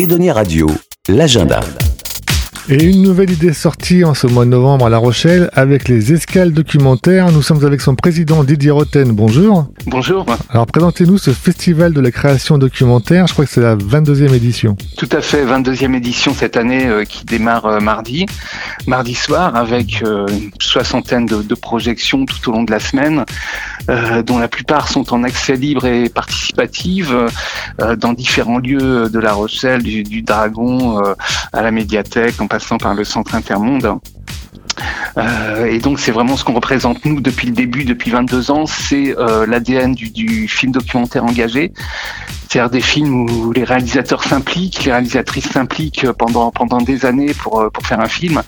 Edonia Radio, l'agenda. Et une nouvelle idée sortie en ce mois de novembre à La Rochelle avec les escales documentaires. Nous sommes avec son président Didier Roten. Bonjour. Bonjour. Alors présentez-nous ce festival de la création documentaire. Je crois que c'est la 22e édition. Tout à fait, 22e édition cette année euh, qui démarre euh, mardi, mardi soir avec euh, une soixantaine de, de, projections tout au long de la semaine, dont la plupart sont en accès libre et participative dans différents lieux de La Rochelle, du, du Dragon à la médiathèque, en passant par le centre Intermonde. Euh, et donc c'est vraiment ce qu'on représente nous depuis le début, depuis 22 ans, c'est euh, l'ADN du, film documentaire engagé. C'est-à-dire des films où les réalisateurs s'impliquent, les réalisatrices s'impliquent pendant pendant des années pour pour faire un film.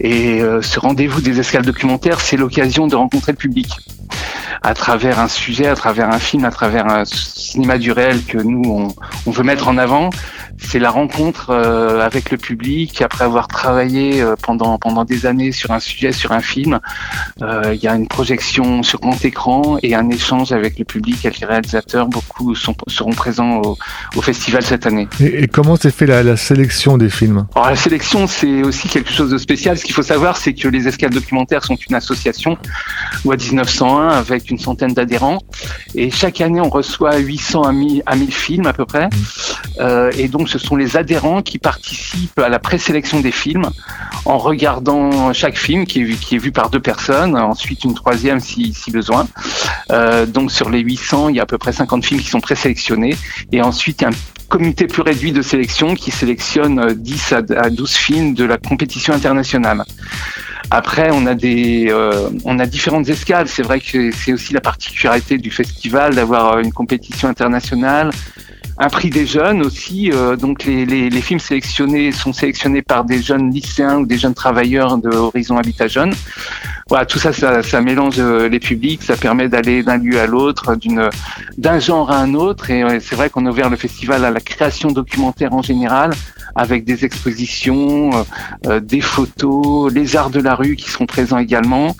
Et euh, ce rendez-vous des escales documentaires, c'est l'occasion de rencontrer le public à travers un sujet, à travers un film, à travers un cinéma du réel que nous on, on veut mettre en avant c'est la rencontre euh, avec le public après avoir travaillé euh, pendant pendant des années sur un sujet, sur un film. Euh, il y a une projection sur grand écran et un échange avec le public, avec les réalisateurs. Beaucoup sont, seront présents au, au festival cette année. Et, et comment s'est fait la, la, sélection des films? Alors la sélection, c'est aussi quelque chose de spécial. Ce qu'il faut savoir, c'est que les escales documentaires sont une association loi 1901 avec une centaine d'adhérents et chaque année on reçoit 800 à 1000, à 1000 films à peu près. Euh, et donc ce sont les adhérents qui participent à la présélection des films en regardant chaque film qui est vu, par deux personnes, ensuite une troisième si, besoin. Euh, donc sur les 800, il y a à peu près 50 films qui sont présélectionnés et ensuite il y a un comité plus réduit de sélection qui sélectionne 10 à 12 films de la compétition internationale. Après, on a des, euh, on a différentes escales. C'est vrai que c'est aussi la particularité du festival d'avoir une compétition internationale, un prix des jeunes aussi. Euh, donc les, films sélectionnés sont sélectionnés par des jeunes lycéens ou des jeunes travailleurs de Horizon Habitat Jeune. Voilà, tout ça, ça, mélange euh, les publics, ça permet d'aller d'un lieu à l'autre, d'un genre à un autre. Et c'est vrai qu'on a ouvert le festival à la création documentaire en général, avec des expositions, euh, euh, des photos, les arts de la rue qui seront présents également,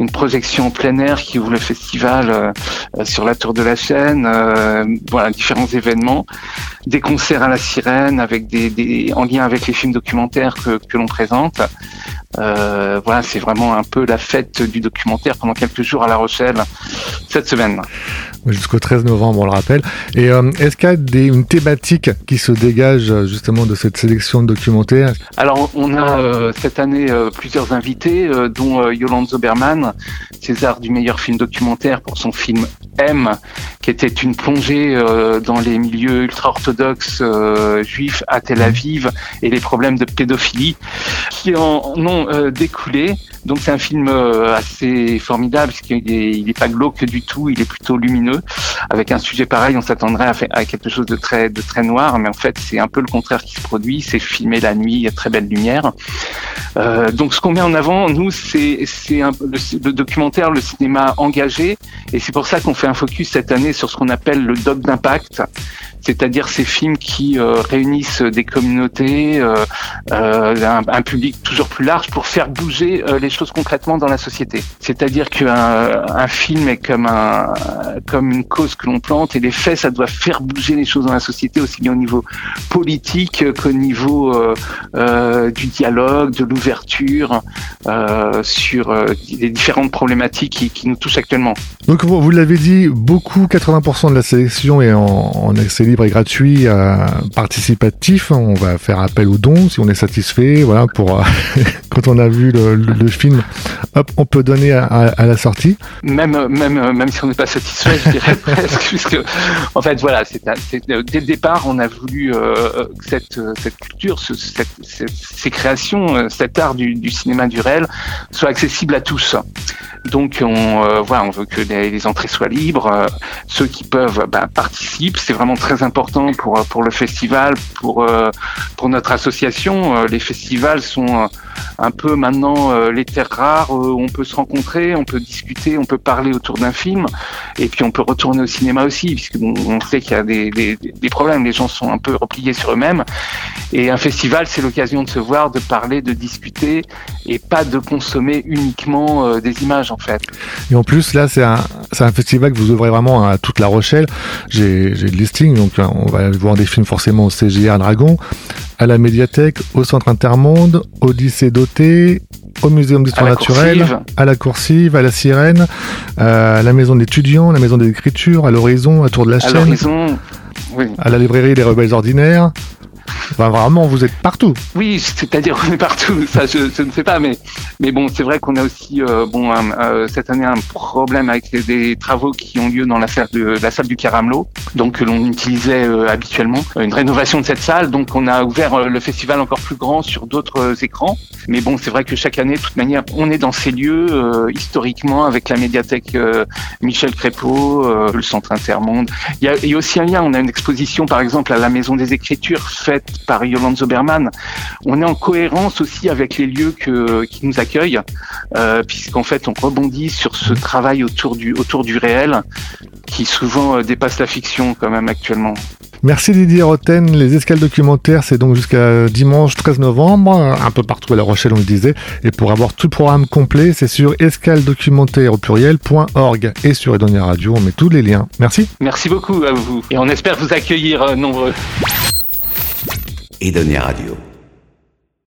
une projection en plein air qui ouvre le festival euh, sur la tour de la chaîne, voilà différents événements, des concerts à la sirène avec des, en lien avec les films documentaires que, que l'on présente. Voilà, c'est vraiment un peu la fête du documentaire pendant quelques jours à La Rochelle cette semaine. Jusqu'au 13 novembre, on le rappelle. Et euh, est-ce qu'il y a des, une thématique qui se dégage justement de cette sélection de documentaires? Alors, on a euh, cette année euh, plusieurs invités, euh, dont Yolande Zoberman, César du meilleur film documentaire pour son film M, qui était une plongée dans les milieux ultra-orthodoxes juifs à Tel Aviv et les problèmes de pédophilie qui en ont découlé. Donc c'est un film assez formidable parce qu'il est, il est pas glauque du tout, il est plutôt lumineux. Avec un sujet pareil, on s'attendrait à, quelque chose de très de très noir, mais en fait c'est un peu le contraire qui se produit. C'est filmé la nuit, il y a très belle lumière. Euh, donc ce qu'on met en avant, nous, c'est le, documentaire, le cinéma engagé, et c'est pour ça qu'on fait un focus cette année sur ce qu'on appelle le doc d'impact c'est-à-dire ces films qui euh, réunissent des communautés, euh, euh, un, un, public toujours plus large pour faire bouger les choses concrètement dans la société. C'est-à-dire qu'un un film est comme un comme une cause que l'on plante et les faits, ça doit faire bouger les choses dans la société aussi bien au niveau politique qu'au niveau du dialogue, de l'ouverture sur les différentes problématiques qui, nous touchent actuellement. Donc vous l'avez dit, beaucoup, 80% de la sélection est en, accès libre et gratuit, euh, participatif. On va faire appel aux dons si on est satisfait. Voilà, pour euh, quand on a vu le, le, le, film, hop, on peut donner à, à, la sortie. Même, même, même si on n'est pas satisfait, je dirais presque, puisque en fait, voilà, c'est dès le départ, on a voulu euh, que cette, cette culture, ce, cette, cette, ces créations, cet art du, du, cinéma du réel soit accessible à tous. Donc, on, voilà, on veut que les, les entrées soient libres. ceux qui peuvent bah, participent. C'est vraiment très important pour pour le festival, pour pour notre association. Les festivals sont un peu maintenant euh, les rares où on peut se rencontrer, on peut discuter, on peut parler autour d'un film, et puis on peut retourner au cinéma aussi, puisque on sait qu'il y a des, problèmes, les gens sont un peu repliés sur eux-mêmes. Et un festival, c'est l'occasion de se voir, de parler, de discuter, et pas de consommer uniquement euh, des images en fait. Et en plus, là, c'est un, festival que vous ouvrez vraiment à toute La Rochelle. J'ai le listing, donc on va voir des films forcément au CGR Dragon, à la médiathèque, au Centre Intermonde, au lycée Doté, au Muséum d'Histoire Naturelle, à la Coursive, à la Sirène, à la Maison d'étudiants, à la Maison d'écriture, à l'Horizon, à Tour de la Chaîne, à la librairie Les Rebelles Ordinaires, vraiment, vous êtes partout. Oui, c'est-à-dire on est partout. Ça, je, ne sais pas, mais mais bon, c'est vrai qu'on a aussi euh, bon euh, cette année un problème avec des travaux qui ont lieu dans la salle de la salle du Caramelot, donc que l'on utilisait euh, habituellement, une rénovation de cette salle. Donc on a ouvert le festival encore plus grand sur d'autres écrans. Mais bon, c'est vrai que chaque année, de toute manière, on est dans ces lieux historiquement avec la médiathèque Michel Crépeau, le Centre Intermonde. Il y, a, il y a aussi un lien. On a une exposition, par exemple, à la Maison des Écritures faite par Yolande Zoberman. On est en cohérence aussi avec les lieux que, qui nous accueillent, euh, puisqu'en fait on rebondit sur ce travail autour du, autour du réel qui souvent euh, dépasse la fiction quand même actuellement. Merci Didier Roten. Les escales documentaires, c'est donc jusqu'à dimanche 13 novembre, un peu partout à La Rochelle, on le disait. Et pour avoir tout le programme complet, c'est sur escaldocumentaire au pluriel.org et sur Edonia Radio, on met tous les liens. Merci. Merci beaucoup à vous. Et on espère vous accueillir euh, nombreux. Edonia Radio.